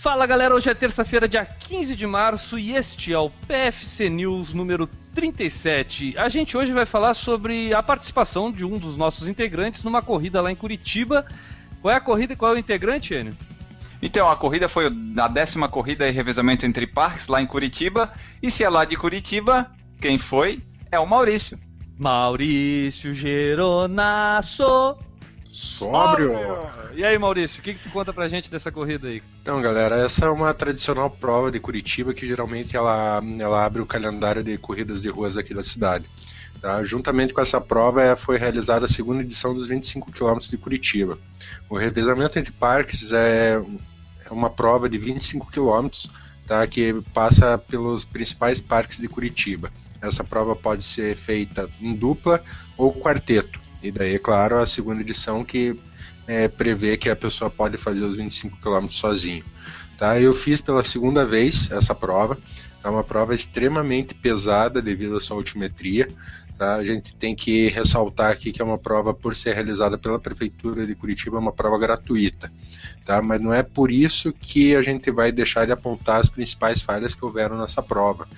Fala galera, hoje é terça-feira, dia 15 de março e este é o PFC News número 37. A gente hoje vai falar sobre a participação de um dos nossos integrantes numa corrida lá em Curitiba. Qual é a corrida e qual é o integrante, Enio? Então, a corrida foi a décima corrida e revezamento entre parques lá em Curitiba. E se é lá de Curitiba, quem foi é o Maurício. Maurício Geronasso. Sóbrio. E aí, Maurício, o que, que tu conta pra gente dessa corrida aí? Então, galera, essa é uma tradicional prova de Curitiba que geralmente ela, ela abre o calendário de corridas de ruas aqui da cidade. Tá? Juntamente com essa prova é, foi realizada a segunda edição dos 25 km de Curitiba. O revezamento entre parques é, é uma prova de 25 km tá, que passa pelos principais parques de Curitiba. Essa prova pode ser feita em dupla ou quarteto. E daí, é claro, a segunda edição que é, prevê que a pessoa pode fazer os 25 km sozinho. Tá? Eu fiz pela segunda vez essa prova. É uma prova extremamente pesada devido à sua altimetria. Tá? A gente tem que ressaltar aqui que é uma prova, por ser realizada pela Prefeitura de Curitiba, é uma prova gratuita. Tá? Mas não é por isso que a gente vai deixar de apontar as principais falhas que houveram nessa prova.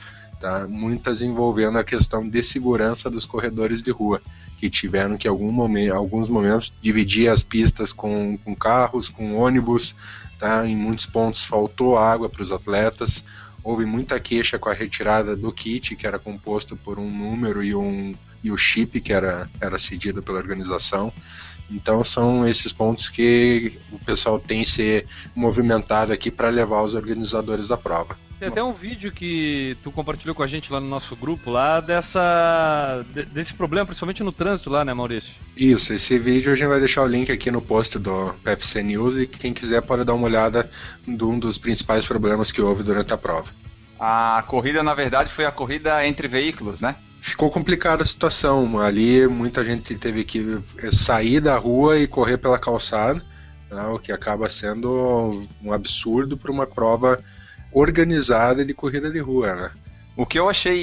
Tá? Muitas envolvendo a questão de segurança dos corredores de rua que tiveram que algum momento, alguns momentos dividir as pistas com, com carros, com ônibus, tá? Em muitos pontos faltou água para os atletas. Houve muita queixa com a retirada do kit, que era composto por um número e um e o chip que era, era cedido pela organização. Então são esses pontos que o pessoal tem se movimentado aqui para levar os organizadores da prova. Tem até um vídeo que tu compartilhou com a gente lá no nosso grupo lá dessa desse problema, principalmente no trânsito lá, né, Maurício? Isso, esse vídeo a gente vai deixar o link aqui no post do PFC News e quem quiser pode dar uma olhada de um dos principais problemas que houve durante a prova. A corrida, na verdade, foi a corrida entre veículos, né? Ficou complicada a situação. Ali muita gente teve que sair da rua e correr pela calçada, né, o que acaba sendo um absurdo para uma prova organizada de corrida de rua, né? O que eu achei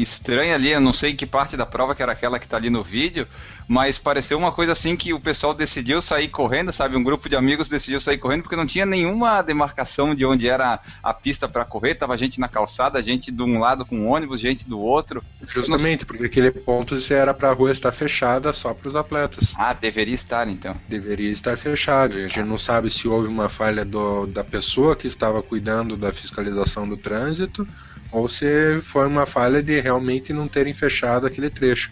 estranho ali, eu não sei que parte da prova que era aquela que está ali no vídeo, mas pareceu uma coisa assim que o pessoal decidiu sair correndo, sabe? Um grupo de amigos decidiu sair correndo porque não tinha nenhuma demarcação de onde era a pista para correr, tava gente na calçada, gente de um lado com ônibus, gente do outro. Justamente, porque aquele ponto era para a rua estar fechada só para os atletas. Ah, deveria estar então. Deveria estar fechado. A gente não sabe se houve uma falha do, da pessoa que estava cuidando da fiscalização do trânsito ou se foi uma falha de realmente não terem fechado aquele trecho.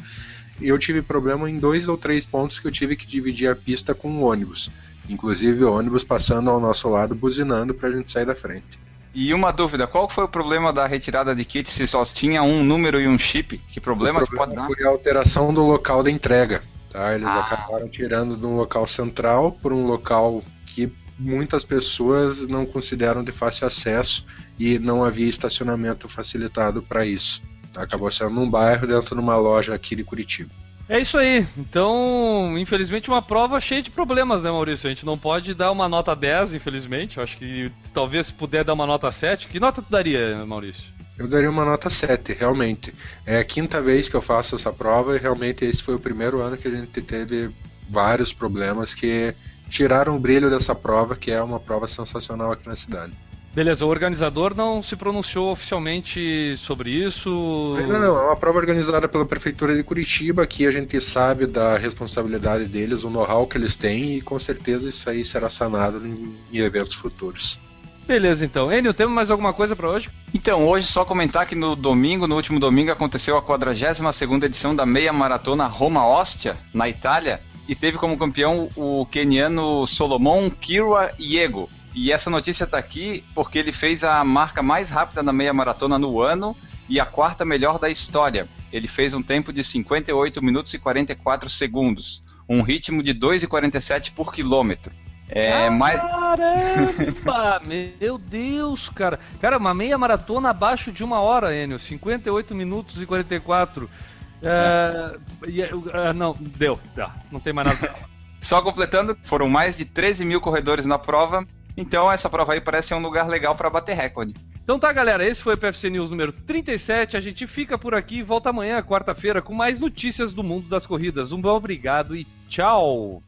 Eu tive problema em dois ou três pontos que eu tive que dividir a pista com o ônibus. Inclusive o ônibus passando ao nosso lado, buzinando para a gente sair da frente. E uma dúvida, qual foi o problema da retirada de kit se só tinha um número e um chip? Que problema, problema que pode dar? Foi a alteração do local da entrega. Tá? Eles ah. acabaram tirando de um local central por um local que muitas pessoas não consideram de fácil acesso e não havia estacionamento facilitado para isso. Acabou sendo num bairro dentro de uma loja aqui de Curitiba. É isso aí. Então, infelizmente, uma prova cheia de problemas, né, Maurício? A gente não pode dar uma nota 10, infelizmente. Eu acho que talvez se puder dar uma nota 7. Que nota tu daria, Maurício? Eu daria uma nota 7, realmente. É a quinta vez que eu faço essa prova e realmente esse foi o primeiro ano que a gente teve vários problemas que tiraram o brilho dessa prova, que é uma prova sensacional aqui na cidade. Beleza, o organizador não se pronunciou oficialmente sobre isso? Ainda não, é uma prova organizada pela Prefeitura de Curitiba, que a gente sabe da responsabilidade deles, o know-how que eles têm, e com certeza isso aí será sanado em, em eventos futuros. Beleza, então. Enio, temos mais alguma coisa para hoje? Então, hoje só comentar que no domingo, no último domingo, aconteceu a 42ª edição da meia maratona Roma-Ostia, na Itália, e teve como campeão o keniano Solomon Kirwa Yego. E essa notícia está aqui porque ele fez a marca mais rápida na meia maratona no ano e a quarta melhor da história. Ele fez um tempo de 58 minutos e 44 segundos, um ritmo de 2,47 por quilômetro. É, mais... Caramba! meu Deus, cara. Cara, uma meia maratona abaixo de uma hora, Enio. 58 minutos e 44. É, não, deu. Não tem mais nada. Só completando, foram mais de 13 mil corredores na prova então essa prova aí parece ser um lugar legal para bater recorde. Então tá, galera, esse foi o PFC News número 37. A gente fica por aqui e volta amanhã, quarta-feira, com mais notícias do mundo das corridas. Um bom obrigado e tchau!